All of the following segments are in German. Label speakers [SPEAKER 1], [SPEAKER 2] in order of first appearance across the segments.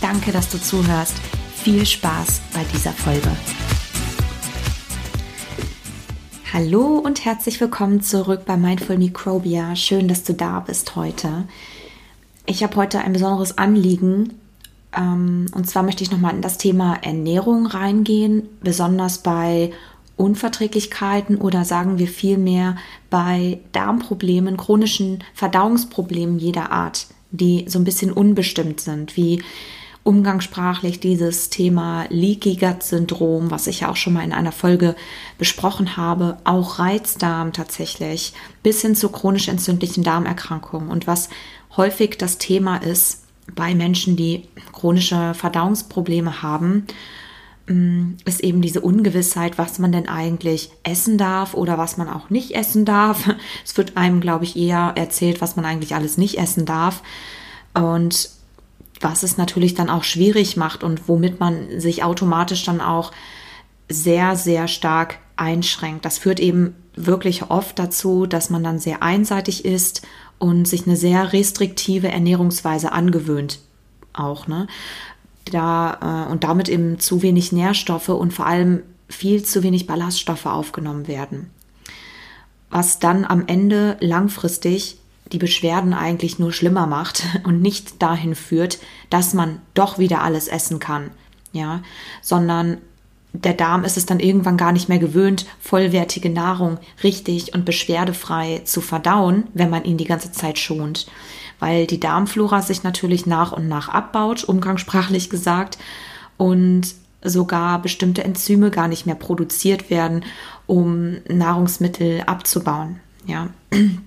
[SPEAKER 1] Danke, dass du zuhörst. Viel Spaß bei dieser Folge. Hallo und herzlich willkommen zurück bei Mindful Microbia. Schön, dass du da bist heute. Ich habe heute ein besonderes Anliegen. Ähm, und zwar möchte ich nochmal in das Thema Ernährung reingehen, besonders bei Unverträglichkeiten oder sagen wir vielmehr bei Darmproblemen, chronischen Verdauungsproblemen jeder Art, die so ein bisschen unbestimmt sind, wie umgangssprachlich dieses Thema Leaky Gut Syndrom, was ich ja auch schon mal in einer Folge besprochen habe, auch Reizdarm tatsächlich, bis hin zu chronisch entzündlichen Darmerkrankungen. Und was häufig das Thema ist bei Menschen, die chronische Verdauungsprobleme haben, mm, ist eben diese Ungewissheit, was man denn eigentlich essen darf oder was man auch nicht essen darf. Es wird einem, glaube ich, eher erzählt, was man eigentlich alles nicht essen darf. Und was es natürlich dann auch schwierig macht und womit man sich automatisch dann auch sehr, sehr stark einschränkt. Das führt eben wirklich oft dazu, dass man dann sehr einseitig ist und sich eine sehr restriktive Ernährungsweise angewöhnt. Auch, ne? Da, äh, und damit eben zu wenig Nährstoffe und vor allem viel zu wenig Ballaststoffe aufgenommen werden. Was dann am Ende langfristig die Beschwerden eigentlich nur schlimmer macht und nicht dahin führt, dass man doch wieder alles essen kann, ja, sondern der Darm ist es dann irgendwann gar nicht mehr gewöhnt, vollwertige Nahrung richtig und beschwerdefrei zu verdauen, wenn man ihn die ganze Zeit schont, weil die Darmflora sich natürlich nach und nach abbaut, umgangssprachlich gesagt, und sogar bestimmte Enzyme gar nicht mehr produziert werden, um Nahrungsmittel abzubauen, ja.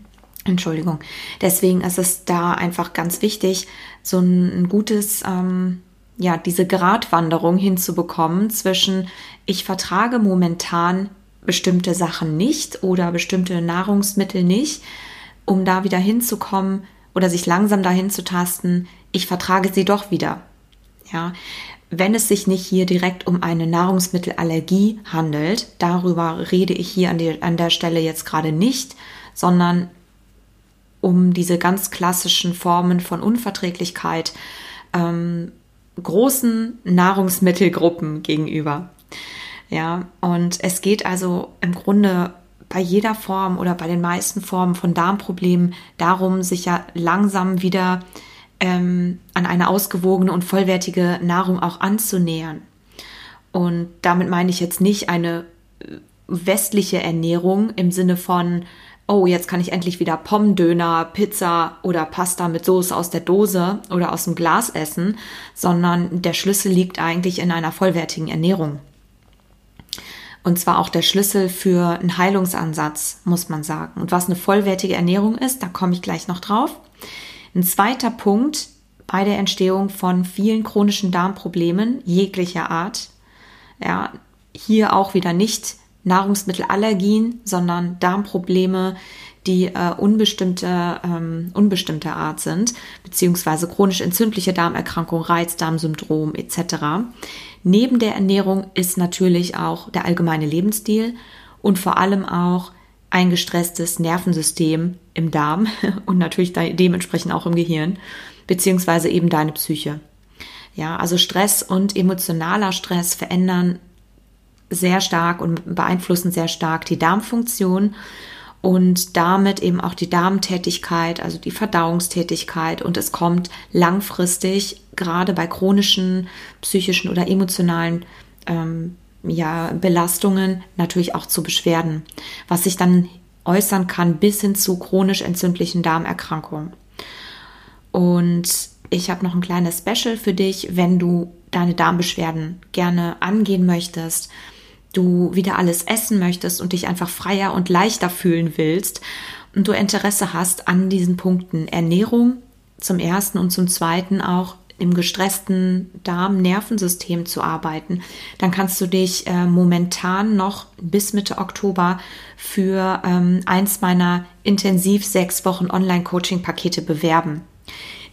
[SPEAKER 1] Entschuldigung. Deswegen ist es da einfach ganz wichtig, so ein, ein gutes, ähm, ja, diese Gratwanderung hinzubekommen zwischen, ich vertrage momentan bestimmte Sachen nicht oder bestimmte Nahrungsmittel nicht, um da wieder hinzukommen oder sich langsam dahin zu tasten, ich vertrage sie doch wieder. Ja, wenn es sich nicht hier direkt um eine Nahrungsmittelallergie handelt, darüber rede ich hier an, die, an der Stelle jetzt gerade nicht, sondern um diese ganz klassischen Formen von Unverträglichkeit ähm, großen Nahrungsmittelgruppen gegenüber. Ja, und es geht also im Grunde bei jeder Form oder bei den meisten Formen von Darmproblemen darum, sich ja langsam wieder ähm, an eine ausgewogene und vollwertige Nahrung auch anzunähern. Und damit meine ich jetzt nicht eine äh, westliche Ernährung im Sinne von oh, jetzt kann ich endlich wieder Pommdöner, Pizza oder Pasta mit Soße aus der Dose oder aus dem Glas essen, sondern der Schlüssel liegt eigentlich in einer vollwertigen Ernährung. Und zwar auch der Schlüssel für einen Heilungsansatz, muss man sagen. Und was eine vollwertige Ernährung ist, da komme ich gleich noch drauf. Ein zweiter Punkt bei der Entstehung von vielen chronischen Darmproblemen jeglicher Art, ja, hier auch wieder nicht Nahrungsmittelallergien, sondern Darmprobleme, die äh, unbestimmte, ähm, unbestimmte Art sind, beziehungsweise chronisch entzündliche Darmerkrankung, Reizdarmsyndrom etc. Neben der Ernährung ist natürlich auch der allgemeine Lebensstil und vor allem auch ein gestresstes Nervensystem im Darm und natürlich dementsprechend auch im Gehirn, beziehungsweise eben deine Psyche. Ja, also Stress und emotionaler Stress verändern sehr stark und beeinflussen sehr stark die Darmfunktion und damit eben auch die Darmtätigkeit, also die Verdauungstätigkeit. Und es kommt langfristig, gerade bei chronischen psychischen oder emotionalen ähm, ja, Belastungen, natürlich auch zu Beschwerden, was sich dann äußern kann bis hin zu chronisch entzündlichen Darmerkrankungen. Und ich habe noch ein kleines Special für dich, wenn du deine Darmbeschwerden gerne angehen möchtest du wieder alles essen möchtest und dich einfach freier und leichter fühlen willst und du Interesse hast an diesen Punkten Ernährung zum ersten und zum zweiten auch im gestressten Darm-Nervensystem zu arbeiten, dann kannst du dich äh, momentan noch bis Mitte Oktober für ähm, eins meiner intensiv sechs Wochen Online-Coaching-Pakete bewerben.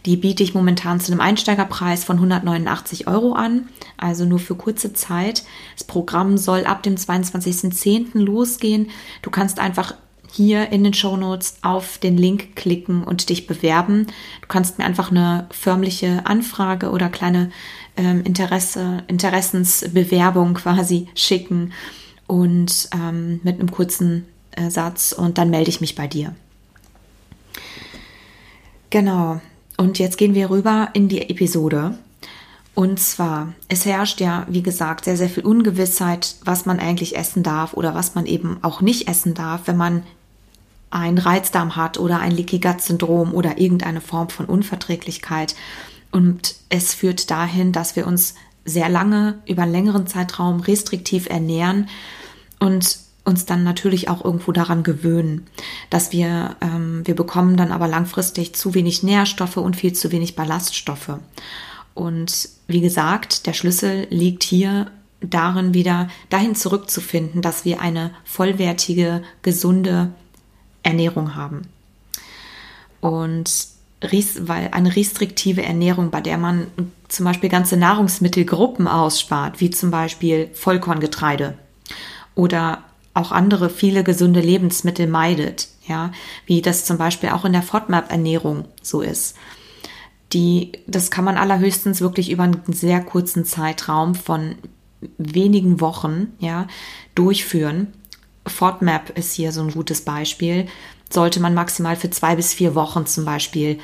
[SPEAKER 1] Die biete ich momentan zu einem Einsteigerpreis von 189 Euro an, also nur für kurze Zeit. Das Programm soll ab dem 22.10. losgehen. Du kannst einfach hier in den Show Notes auf den Link klicken und dich bewerben. Du kannst mir einfach eine förmliche Anfrage oder kleine ähm, Interesse, Interessensbewerbung quasi schicken und ähm, mit einem kurzen äh, Satz und dann melde ich mich bei dir. Genau. Und jetzt gehen wir rüber in die Episode. Und zwar, es herrscht ja, wie gesagt, sehr, sehr viel Ungewissheit, was man eigentlich essen darf oder was man eben auch nicht essen darf, wenn man ein Reizdarm hat oder ein Leaky Gut Syndrom oder irgendeine Form von Unverträglichkeit. Und es führt dahin, dass wir uns sehr lange über einen längeren Zeitraum restriktiv ernähren und uns dann natürlich auch irgendwo daran gewöhnen, dass wir, ähm, wir bekommen dann aber langfristig zu wenig Nährstoffe und viel zu wenig Ballaststoffe. Und wie gesagt, der Schlüssel liegt hier darin wieder dahin zurückzufinden, dass wir eine vollwertige, gesunde Ernährung haben. Und weil eine restriktive Ernährung, bei der man zum Beispiel ganze Nahrungsmittelgruppen ausspart, wie zum Beispiel Vollkorngetreide oder auch andere viele gesunde Lebensmittel meidet, ja, wie das zum Beispiel auch in der FODMAP-Ernährung so ist. Die, das kann man allerhöchstens wirklich über einen sehr kurzen Zeitraum von wenigen Wochen, ja, durchführen. FODMAP ist hier so ein gutes Beispiel. Sollte man maximal für zwei bis vier Wochen zum Beispiel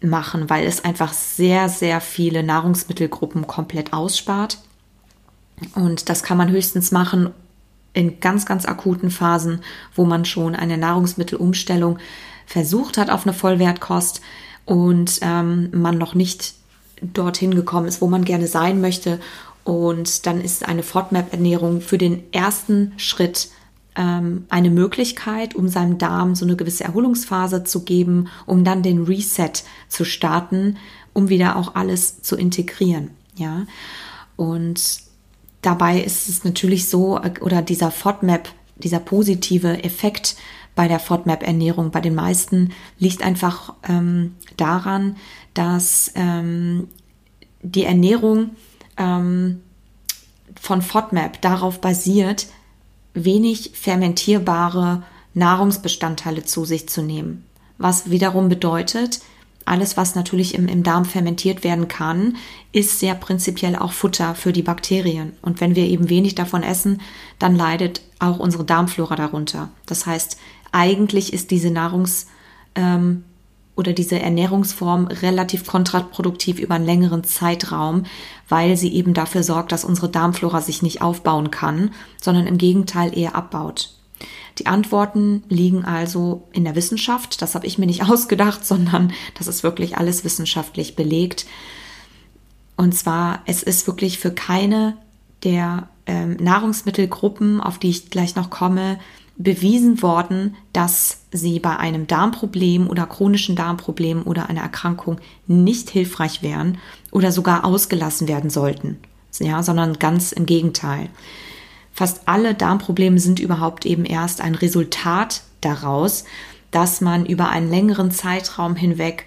[SPEAKER 1] machen, weil es einfach sehr, sehr viele Nahrungsmittelgruppen komplett ausspart. Und das kann man höchstens machen, in ganz, ganz akuten Phasen, wo man schon eine Nahrungsmittelumstellung versucht hat auf eine Vollwertkost und ähm, man noch nicht dorthin gekommen ist, wo man gerne sein möchte. Und dann ist eine FODMAP-Ernährung für den ersten Schritt ähm, eine Möglichkeit, um seinem Darm so eine gewisse Erholungsphase zu geben, um dann den Reset zu starten, um wieder auch alles zu integrieren. Ja, und Dabei ist es natürlich so, oder dieser FODMAP, dieser positive Effekt bei der FODMAP-Ernährung bei den meisten liegt einfach ähm, daran, dass ähm, die Ernährung ähm, von FODMAP darauf basiert, wenig fermentierbare Nahrungsbestandteile zu sich zu nehmen. Was wiederum bedeutet, alles, was natürlich im, im Darm fermentiert werden kann, ist sehr prinzipiell auch Futter für die Bakterien. Und wenn wir eben wenig davon essen, dann leidet auch unsere Darmflora darunter. Das heißt, eigentlich ist diese Nahrungs- ähm, oder diese Ernährungsform relativ kontraproduktiv über einen längeren Zeitraum, weil sie eben dafür sorgt, dass unsere Darmflora sich nicht aufbauen kann, sondern im Gegenteil eher abbaut. Die Antworten liegen also in der Wissenschaft. Das habe ich mir nicht ausgedacht, sondern das ist wirklich alles wissenschaftlich belegt. Und zwar, es ist wirklich für keine der ähm, Nahrungsmittelgruppen, auf die ich gleich noch komme, bewiesen worden, dass sie bei einem Darmproblem oder chronischen Darmproblem oder einer Erkrankung nicht hilfreich wären oder sogar ausgelassen werden sollten. Ja, sondern ganz im Gegenteil. Fast alle Darmprobleme sind überhaupt eben erst ein Resultat daraus, dass man über einen längeren Zeitraum hinweg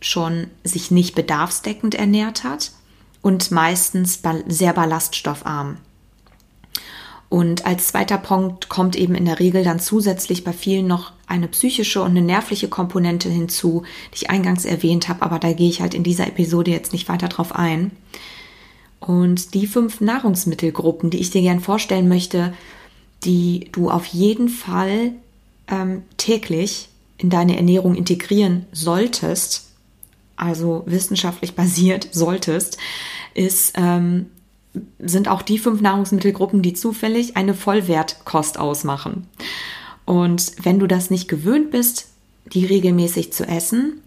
[SPEAKER 1] schon sich nicht bedarfsdeckend ernährt hat und meistens sehr ballaststoffarm. Und als zweiter Punkt kommt eben in der Regel dann zusätzlich bei vielen noch eine psychische und eine nervliche Komponente hinzu, die ich eingangs erwähnt habe, aber da gehe ich halt in dieser Episode jetzt nicht weiter drauf ein. Und die fünf Nahrungsmittelgruppen, die ich dir gern vorstellen möchte, die du auf jeden Fall ähm, täglich in deine Ernährung integrieren solltest, also wissenschaftlich basiert solltest, ist, ähm, sind auch die fünf Nahrungsmittelgruppen, die zufällig eine Vollwertkost ausmachen. Und wenn du das nicht gewöhnt bist, die regelmäßig zu essen,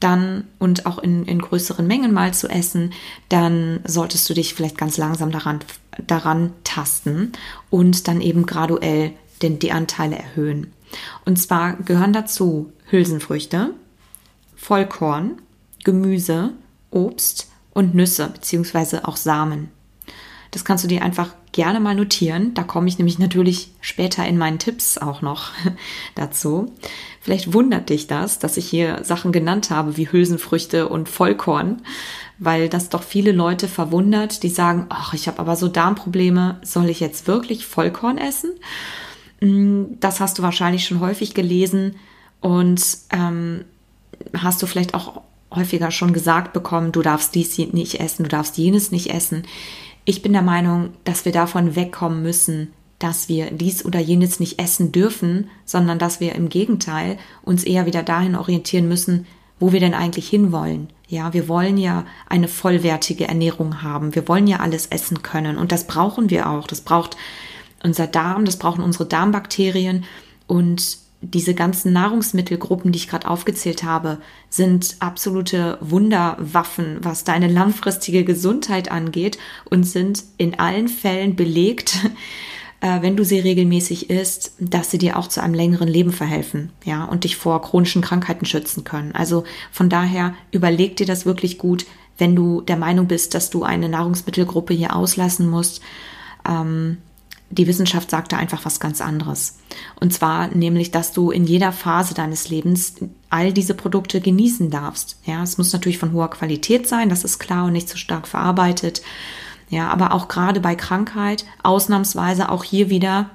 [SPEAKER 1] dann und auch in, in größeren Mengen mal zu essen, dann solltest du dich vielleicht ganz langsam daran, daran tasten und dann eben graduell den, die Anteile erhöhen. Und zwar gehören dazu Hülsenfrüchte, Vollkorn, Gemüse, Obst und Nüsse beziehungsweise auch Samen. Das kannst du dir einfach gerne mal notieren. Da komme ich nämlich natürlich später in meinen Tipps auch noch dazu. Vielleicht wundert dich das, dass ich hier Sachen genannt habe wie Hülsenfrüchte und Vollkorn, weil das doch viele Leute verwundert, die sagen, ach, ich habe aber so Darmprobleme, soll ich jetzt wirklich Vollkorn essen? Mm, das hast du wahrscheinlich schon häufig gelesen und ähm, hast du vielleicht auch häufiger schon gesagt bekommen, du darfst dies nicht essen, du darfst jenes nicht essen. Ich bin der Meinung, dass wir davon wegkommen müssen, dass wir dies oder jenes nicht essen dürfen, sondern dass wir im Gegenteil uns eher wieder dahin orientieren müssen, wo wir denn eigentlich hinwollen. Ja, wir wollen ja eine vollwertige Ernährung haben. Wir wollen ja alles essen können und das brauchen wir auch. Das braucht unser Darm, das brauchen unsere Darmbakterien und diese ganzen Nahrungsmittelgruppen, die ich gerade aufgezählt habe, sind absolute Wunderwaffen, was deine langfristige Gesundheit angeht und sind in allen Fällen belegt, äh, wenn du sie regelmäßig isst, dass sie dir auch zu einem längeren Leben verhelfen, ja, und dich vor chronischen Krankheiten schützen können. Also von daher überleg dir das wirklich gut, wenn du der Meinung bist, dass du eine Nahrungsmittelgruppe hier auslassen musst. Ähm, die Wissenschaft sagt da einfach was ganz anderes. Und zwar nämlich, dass du in jeder Phase deines Lebens all diese Produkte genießen darfst. Ja, es muss natürlich von hoher Qualität sein, das ist klar und nicht zu stark verarbeitet. Ja, aber auch gerade bei Krankheit, ausnahmsweise auch hier wieder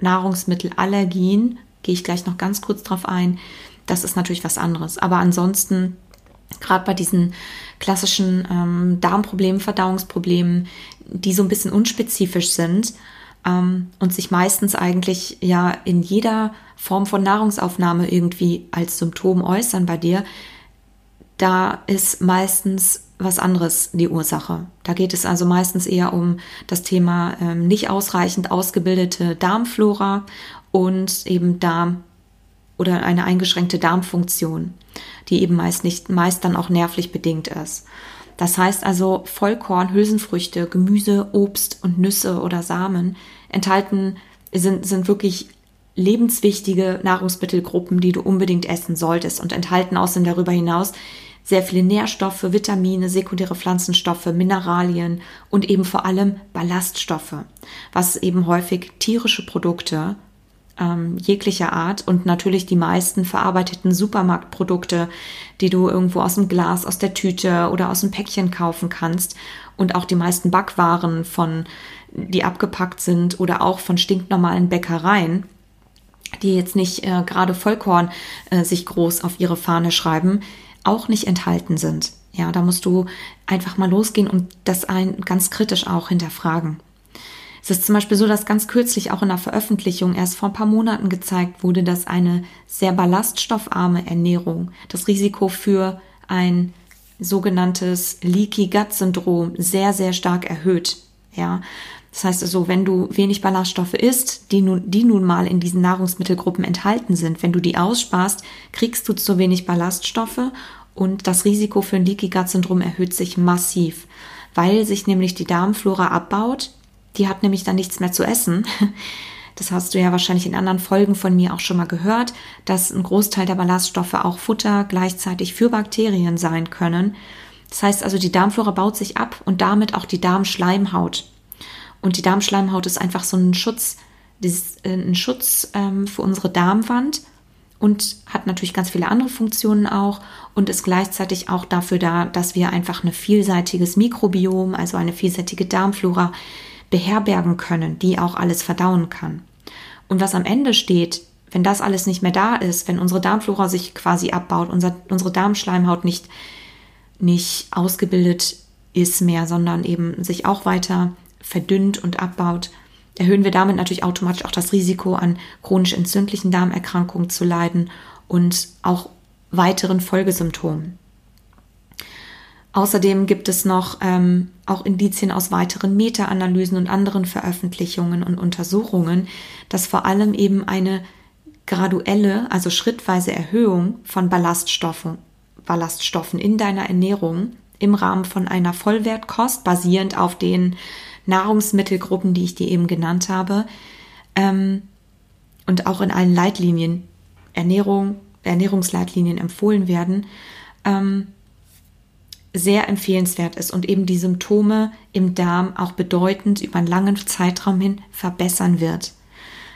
[SPEAKER 1] Nahrungsmittelallergien, gehe ich gleich noch ganz kurz drauf ein. Das ist natürlich was anderes. Aber ansonsten, gerade bei diesen klassischen ähm, Darmproblemen, Verdauungsproblemen, die so ein bisschen unspezifisch sind, ähm, und sich meistens eigentlich ja in jeder Form von Nahrungsaufnahme irgendwie als Symptom äußern bei dir, da ist meistens was anderes die Ursache. Da geht es also meistens eher um das Thema ähm, nicht ausreichend ausgebildete Darmflora und eben Darm oder eine eingeschränkte Darmfunktion, die eben meist nicht, meist dann auch nervlich bedingt ist. Das heißt also, Vollkorn, Hülsenfrüchte, Gemüse, Obst und Nüsse oder Samen enthalten, sind, sind wirklich lebenswichtige Nahrungsmittelgruppen, die du unbedingt essen solltest und enthalten außerdem darüber hinaus sehr viele Nährstoffe, Vitamine, sekundäre Pflanzenstoffe, Mineralien und eben vor allem Ballaststoffe, was eben häufig tierische Produkte ähm, jeglicher Art und natürlich die meisten verarbeiteten Supermarktprodukte, die du irgendwo aus dem Glas, aus der Tüte oder aus dem Päckchen kaufen kannst und auch die meisten Backwaren von, die abgepackt sind oder auch von stinknormalen Bäckereien, die jetzt nicht äh, gerade Vollkorn äh, sich groß auf ihre Fahne schreiben, auch nicht enthalten sind. Ja, da musst du einfach mal losgehen und das ein ganz kritisch auch hinterfragen. Es ist zum Beispiel so, dass ganz kürzlich auch in einer Veröffentlichung erst vor ein paar Monaten gezeigt wurde, dass eine sehr ballaststoffarme Ernährung das Risiko für ein sogenanntes Leaky Gut Syndrom sehr, sehr stark erhöht. Ja, das heißt also, wenn du wenig Ballaststoffe isst, die nun, die nun mal in diesen Nahrungsmittelgruppen enthalten sind, wenn du die aussparst, kriegst du zu wenig Ballaststoffe und das Risiko für ein Leaky Gut Syndrom erhöht sich massiv, weil sich nämlich die Darmflora abbaut, die hat nämlich dann nichts mehr zu essen. Das hast du ja wahrscheinlich in anderen Folgen von mir auch schon mal gehört, dass ein Großteil der Ballaststoffe auch Futter gleichzeitig für Bakterien sein können. Das heißt also, die Darmflora baut sich ab und damit auch die Darmschleimhaut. Und die Darmschleimhaut ist einfach so ein Schutz, äh, ein Schutz ähm, für unsere Darmwand und hat natürlich ganz viele andere Funktionen auch und ist gleichzeitig auch dafür da, dass wir einfach ein vielseitiges Mikrobiom, also eine vielseitige Darmflora beherbergen können, die auch alles verdauen kann. Und was am Ende steht, wenn das alles nicht mehr da ist, wenn unsere Darmflora sich quasi abbaut, unser, unsere Darmschleimhaut nicht, nicht ausgebildet ist mehr, sondern eben sich auch weiter verdünnt und abbaut, erhöhen wir damit natürlich automatisch auch das Risiko, an chronisch entzündlichen Darmerkrankungen zu leiden und auch weiteren Folgesymptomen. Außerdem gibt es noch ähm, auch Indizien aus weiteren Meta-Analysen und anderen Veröffentlichungen und Untersuchungen, dass vor allem eben eine graduelle, also schrittweise Erhöhung von Ballaststoffen, Ballaststoffen in deiner Ernährung im Rahmen von einer Vollwertkost basierend auf den Nahrungsmittelgruppen, die ich dir eben genannt habe, ähm, und auch in allen Leitlinien, Ernährung, Ernährungsleitlinien empfohlen werden, ähm, sehr empfehlenswert ist und eben die Symptome im Darm auch bedeutend über einen langen Zeitraum hin verbessern wird.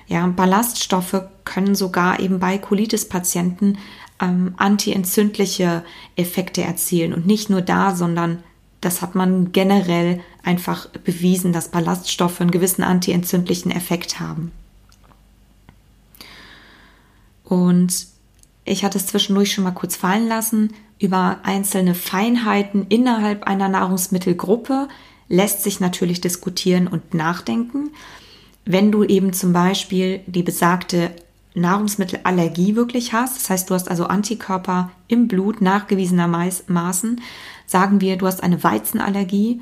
[SPEAKER 1] Ja, Ballaststoffe können sogar eben bei Colitis-Patienten ähm, antientzündliche Effekte erzielen und nicht nur da, sondern das hat man generell einfach bewiesen, dass Ballaststoffe einen gewissen antientzündlichen Effekt haben. Und ich hatte es zwischendurch schon mal kurz fallen lassen. Über einzelne Feinheiten innerhalb einer Nahrungsmittelgruppe lässt sich natürlich diskutieren und nachdenken. Wenn du eben zum Beispiel die besagte Nahrungsmittelallergie wirklich hast, das heißt, du hast also Antikörper im Blut nachgewiesenermaßen, sagen wir, du hast eine Weizenallergie,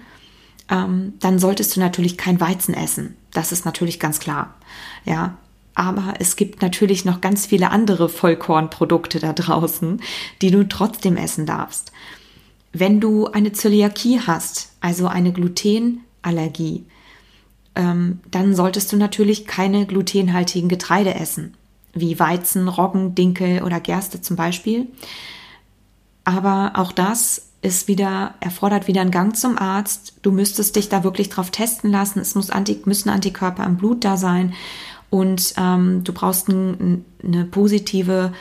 [SPEAKER 1] ähm, dann solltest du natürlich kein Weizen essen. Das ist natürlich ganz klar. Ja, aber es gibt natürlich noch ganz viele andere Vollkornprodukte da draußen, die du trotzdem essen darfst. Wenn du eine Zöliakie hast, also eine Glutenallergie, ähm, dann solltest du natürlich keine glutenhaltigen Getreide essen, wie Weizen, Roggen, Dinkel oder Gerste zum Beispiel. Aber auch das ist wieder, erfordert wieder einen Gang zum Arzt. Du müsstest dich da wirklich drauf testen lassen. Es muss Anti, müssen Antikörper im Blut da sein und ähm, du brauchst ein, eine positive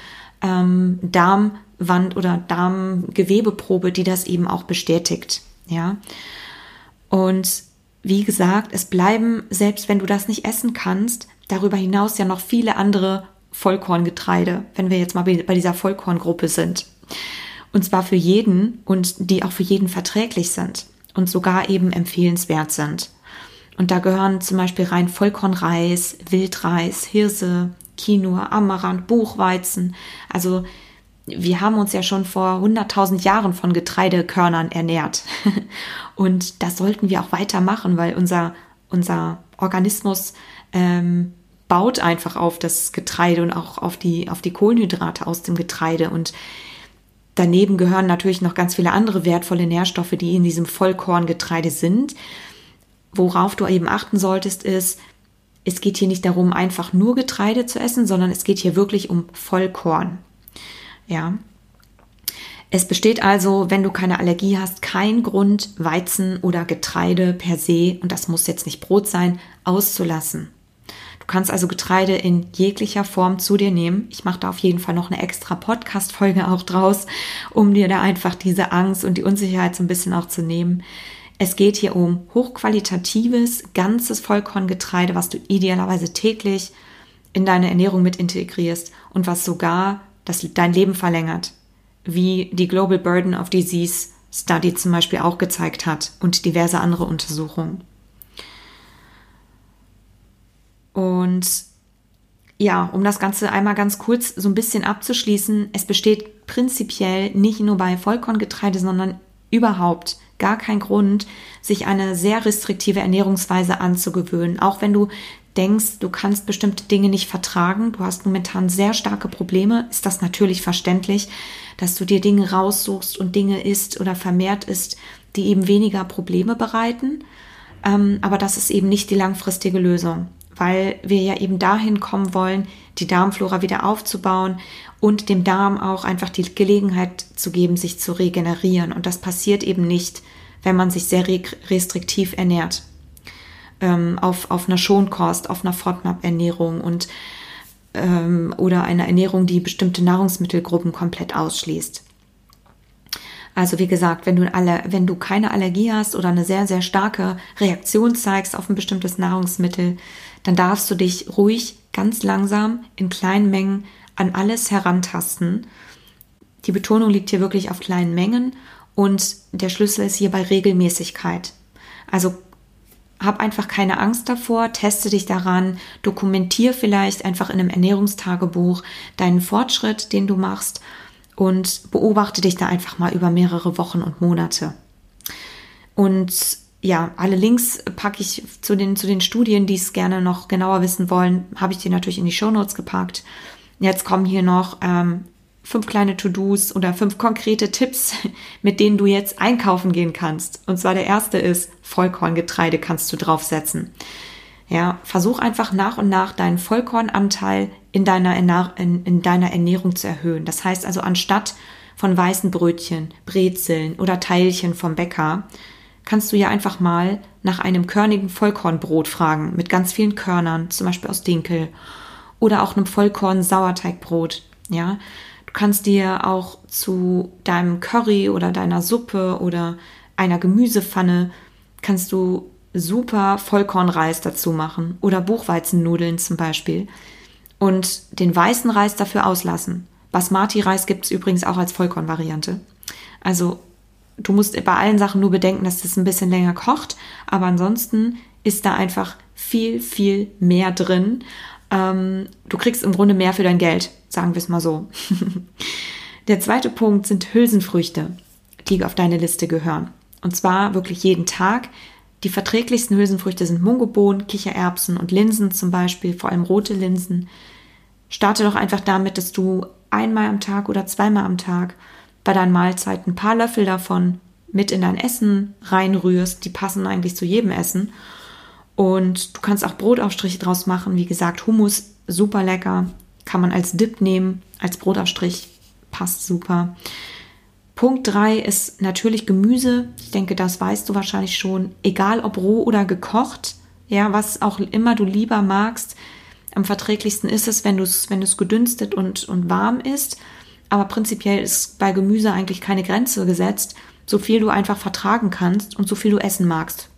[SPEAKER 1] ähm, Darmwand oder Darmgewebeprobe, die das eben auch bestätigt. Ja. Und wie gesagt, es bleiben, selbst wenn du das nicht essen kannst, darüber hinaus ja noch viele andere Vollkorngetreide, wenn wir jetzt mal bei dieser Vollkorngruppe sind. Und zwar für jeden und die auch für jeden verträglich sind und sogar eben empfehlenswert sind. Und da gehören zum Beispiel rein Vollkornreis, Wildreis, Hirse, Quinoa, Amaranth, Buchweizen. Also wir haben uns ja schon vor 100.000 Jahren von Getreidekörnern ernährt. Und das sollten wir auch weitermachen, weil unser, unser Organismus ähm, baut einfach auf das Getreide und auch auf die, auf die Kohlenhydrate aus dem Getreide. Und daneben gehören natürlich noch ganz viele andere wertvolle Nährstoffe, die in diesem Vollkorngetreide sind. Worauf du eben achten solltest, ist, es geht hier nicht darum, einfach nur Getreide zu essen, sondern es geht hier wirklich um Vollkorn. Ja. Es besteht also, wenn du keine Allergie hast, kein Grund, Weizen oder Getreide per se, und das muss jetzt nicht Brot sein, auszulassen. Du kannst also Getreide in jeglicher Form zu dir nehmen. Ich mache da auf jeden Fall noch eine extra Podcast-Folge auch draus, um dir da einfach diese Angst und die Unsicherheit so ein bisschen auch zu nehmen. Es geht hier um hochqualitatives, ganzes Vollkorngetreide, was du idealerweise täglich in deine Ernährung mit integrierst und was sogar das dein Leben verlängert, wie die Global Burden of Disease Study zum Beispiel auch gezeigt hat und diverse andere Untersuchungen. Und ja, um das Ganze einmal ganz kurz so ein bisschen abzuschließen, es besteht prinzipiell nicht nur bei Vollkorngetreide, sondern überhaupt gar kein Grund, sich eine sehr restriktive Ernährungsweise anzugewöhnen. Auch wenn du denkst, du kannst bestimmte Dinge nicht vertragen, du hast momentan sehr starke Probleme, ist das natürlich verständlich, dass du dir Dinge raussuchst und Dinge isst oder vermehrt isst, die eben weniger Probleme bereiten. Ähm, aber das ist eben nicht die langfristige Lösung, weil wir ja eben dahin kommen wollen, die Darmflora wieder aufzubauen und dem Darm auch einfach die Gelegenheit zu geben, sich zu regenerieren. Und das passiert eben nicht, wenn man sich sehr restriktiv ernährt. Ähm, auf, auf einer Schonkost, auf einer FODMAP-Ernährung und ähm, oder einer Ernährung, die bestimmte Nahrungsmittelgruppen komplett ausschließt. Also wie gesagt, wenn du, alle, wenn du keine Allergie hast oder eine sehr, sehr starke Reaktion zeigst auf ein bestimmtes Nahrungsmittel, dann darfst du dich ruhig ganz langsam in kleinen Mengen an alles herantasten. Die Betonung liegt hier wirklich auf kleinen Mengen und der Schlüssel ist hier bei Regelmäßigkeit. Also hab einfach keine Angst davor, teste dich daran, dokumentier vielleicht einfach in einem Ernährungstagebuch deinen Fortschritt, den du machst und beobachte dich da einfach mal über mehrere Wochen und Monate. Und ja, alle Links packe ich zu den, zu den Studien, die es gerne noch genauer wissen wollen, habe ich dir natürlich in die Show Notes gepackt. Jetzt kommen hier noch ähm, fünf kleine To-Dos oder fünf konkrete Tipps, mit denen du jetzt einkaufen gehen kannst. Und zwar der erste ist, Vollkorngetreide kannst du draufsetzen. Ja, versuch einfach nach und nach deinen Vollkornanteil in deiner, in, in deiner Ernährung zu erhöhen. Das heißt also, anstatt von weißen Brötchen, Brezeln oder Teilchen vom Bäcker, kannst du ja einfach mal nach einem körnigen Vollkornbrot fragen mit ganz vielen Körnern, zum Beispiel aus Dinkel oder auch einem Vollkorn-Sauerteigbrot. Ja, du kannst dir auch zu deinem Curry oder deiner Suppe oder einer Gemüsepfanne kannst du super Vollkornreis dazu machen oder Buchweizennudeln zum Beispiel und den weißen Reis dafür auslassen. Basmati-Reis gibt es übrigens auch als Vollkornvariante. Also du musst bei allen Sachen nur bedenken, dass das ein bisschen länger kocht, aber ansonsten ist da einfach viel, viel mehr drin. Ähm, du kriegst im Grunde mehr für dein Geld, sagen wir es mal so. Der zweite Punkt sind Hülsenfrüchte, die auf deine Liste gehören. Und zwar wirklich jeden Tag. Die verträglichsten Hülsenfrüchte sind Mungobohnen, Kichererbsen und Linsen zum Beispiel, vor allem rote Linsen. Starte doch einfach damit, dass du einmal am Tag oder zweimal am Tag bei deinen Mahlzeiten ein paar Löffel davon mit in dein Essen reinrührst. Die passen eigentlich zu jedem Essen. Und du kannst auch Brotaufstriche draus machen. Wie gesagt, Hummus, super lecker. Kann man als Dip nehmen, als Brotaufstrich. Passt super. Punkt 3 ist natürlich Gemüse. Ich denke, das weißt du wahrscheinlich schon. Egal ob roh oder gekocht. Ja, was auch immer du lieber magst. Am verträglichsten ist es, wenn du es wenn gedünstet und, und warm isst. Aber prinzipiell ist bei Gemüse eigentlich keine Grenze gesetzt, so viel du einfach vertragen kannst und so viel du essen magst.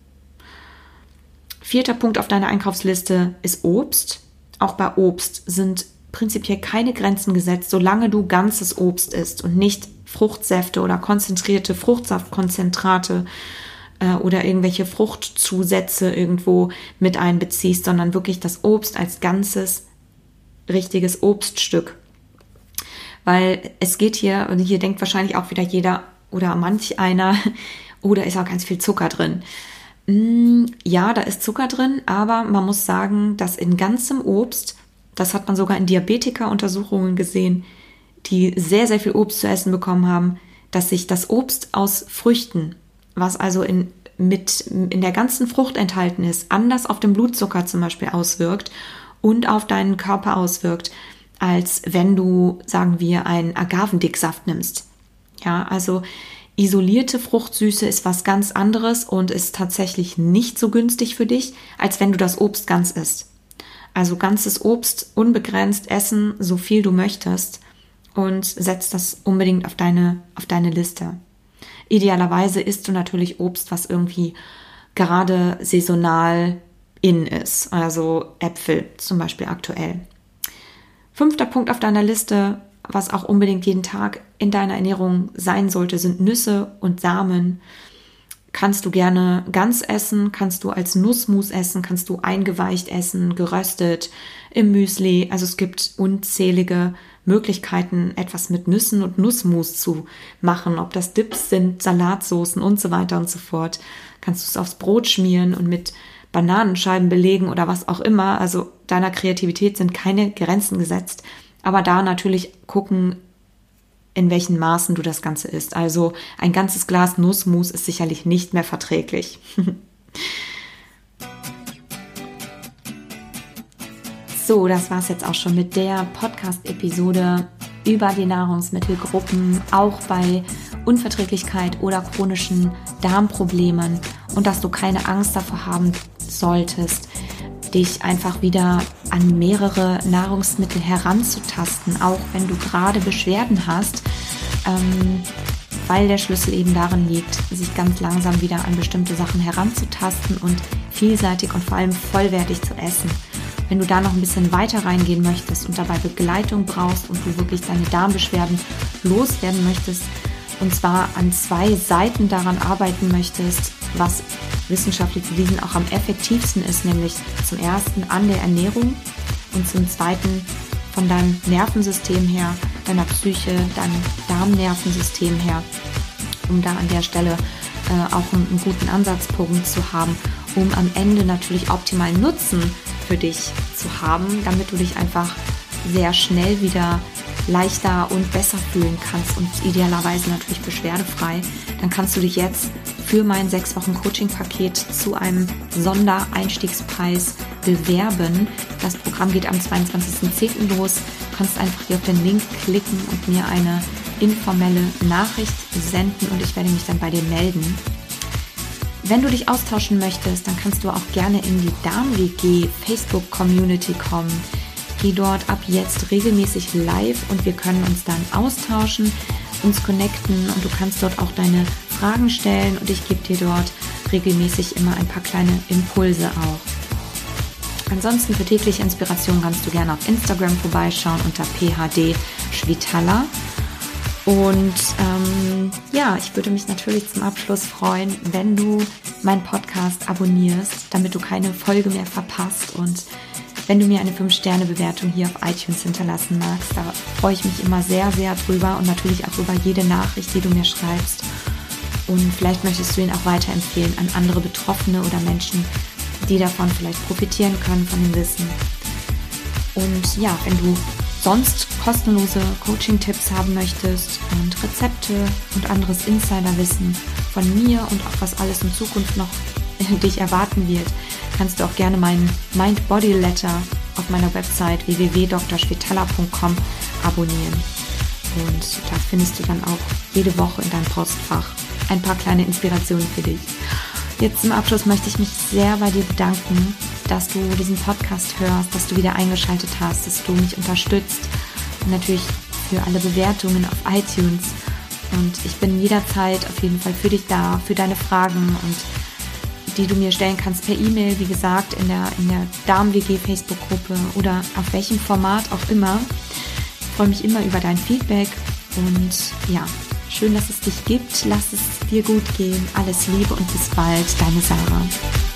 [SPEAKER 1] Vierter Punkt auf deiner Einkaufsliste ist Obst. Auch bei Obst sind prinzipiell keine Grenzen gesetzt, solange du ganzes Obst isst und nicht Fruchtsäfte oder konzentrierte Fruchtsaftkonzentrate äh, oder irgendwelche Fruchtzusätze irgendwo mit einbeziehst, sondern wirklich das Obst als ganzes richtiges Obststück weil es geht hier, und hier denkt wahrscheinlich auch wieder jeder oder manch einer, oder ist auch ganz viel Zucker drin. Mm, ja, da ist Zucker drin, aber man muss sagen, dass in ganzem Obst, das hat man sogar in Diabetiker-Untersuchungen gesehen, die sehr, sehr viel Obst zu essen bekommen haben, dass sich das Obst aus Früchten, was also in, mit, in der ganzen Frucht enthalten ist, anders auf den Blutzucker zum Beispiel auswirkt und auf deinen Körper auswirkt als wenn du, sagen wir, einen Agavendicksaft nimmst. Ja, also isolierte Fruchtsüße ist was ganz anderes und ist tatsächlich nicht so günstig für dich, als wenn du das Obst ganz isst. Also ganzes Obst unbegrenzt essen, so viel du möchtest und setz das unbedingt auf deine, auf deine Liste. Idealerweise isst du natürlich Obst, was irgendwie gerade saisonal in ist. Also Äpfel zum Beispiel aktuell. Fünfter Punkt auf deiner Liste, was auch unbedingt jeden Tag in deiner Ernährung sein sollte, sind Nüsse und Samen. Kannst du gerne ganz essen, kannst du als Nussmus essen, kannst du eingeweicht essen, geröstet, im Müsli. Also es gibt unzählige Möglichkeiten, etwas mit Nüssen und Nussmus zu machen. Ob das Dips sind, Salatsoßen und so weiter und so fort. Kannst du es aufs Brot schmieren und mit Bananenscheiben belegen oder was auch immer. Also deiner Kreativität sind keine Grenzen gesetzt. Aber da natürlich gucken, in welchen Maßen du das Ganze isst. Also ein ganzes Glas Nussmus ist sicherlich nicht mehr verträglich. so, das war es jetzt auch schon mit der Podcast-Episode über die Nahrungsmittelgruppen, auch bei Unverträglichkeit oder chronischen Darmproblemen und dass du keine Angst davor haben solltest, dich einfach wieder an mehrere Nahrungsmittel heranzutasten, auch wenn du gerade Beschwerden hast, ähm, weil der Schlüssel eben darin liegt, sich ganz langsam wieder an bestimmte Sachen heranzutasten und vielseitig und vor allem vollwertig zu essen. Wenn du da noch ein bisschen weiter reingehen möchtest und dabei Begleitung brauchst und du wirklich deine Darmbeschwerden loswerden möchtest, und zwar an zwei Seiten daran arbeiten möchtest, was wissenschaftlich bewiesen auch am effektivsten ist, nämlich zum ersten an der Ernährung und zum zweiten von deinem Nervensystem her, deiner Psyche, deinem Darmnervensystem her, um da an der Stelle äh, auch einen, einen guten Ansatzpunkt zu haben, um am Ende natürlich optimalen Nutzen für dich zu haben, damit du dich einfach sehr schnell wieder leichter und besser fühlen kannst und idealerweise natürlich beschwerdefrei, dann kannst du dich jetzt für mein 6 Wochen Coaching-Paket zu einem Sondereinstiegspreis bewerben. Das Programm geht am 22.10. los. Du kannst einfach hier auf den Link klicken und mir eine informelle Nachricht senden und ich werde mich dann bei dir melden. Wenn du dich austauschen möchtest, dann kannst du auch gerne in die Darm-WG Facebook-Community kommen. Geh dort ab jetzt regelmäßig live und wir können uns dann austauschen, uns connecten und du kannst dort auch deine Fragen stellen und ich gebe dir dort regelmäßig immer ein paar kleine Impulse auch. Ansonsten für tägliche Inspiration kannst du gerne auf Instagram vorbeischauen unter phd schwitala. Und ähm, ja, ich würde mich natürlich zum Abschluss freuen, wenn du meinen Podcast abonnierst, damit du keine Folge mehr verpasst und wenn du mir eine 5-Sterne-Bewertung hier auf iTunes hinterlassen magst. Da freue ich mich immer sehr, sehr drüber und natürlich auch über jede Nachricht, die du mir schreibst. Und vielleicht möchtest du ihn auch weiterempfehlen an andere Betroffene oder Menschen, die davon vielleicht profitieren können von dem Wissen. Und ja, wenn du sonst kostenlose Coaching-Tipps haben möchtest und Rezepte und anderes Insiderwissen von mir und auch was alles in Zukunft noch dich erwarten wird, kannst du auch gerne meinen Mind Body Letter auf meiner Website www.drschwetala.com abonnieren. Und da findest du dann auch jede Woche in deinem Postfach ein paar kleine Inspirationen für dich. Jetzt zum Abschluss möchte ich mich sehr bei dir bedanken, dass du diesen Podcast hörst, dass du wieder eingeschaltet hast, dass du mich unterstützt und natürlich für alle Bewertungen auf iTunes. Und ich bin jederzeit auf jeden Fall für dich da, für deine Fragen und die du mir stellen kannst per E-Mail, wie gesagt, in der, in der Darm-WG Facebook-Gruppe oder auf welchem Format auch immer. Ich freue mich immer über dein Feedback und ja, schön, dass es dich gibt. Lass es dir gut gehen. Alles Liebe und bis bald, deine Sarah.